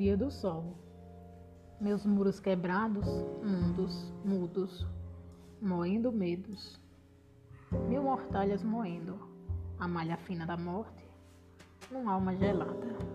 dia do sol. Meus muros quebrados, mundos, mudos, moendo medos. Mil mortalhas moendo, a malha fina da morte, numa alma gelada.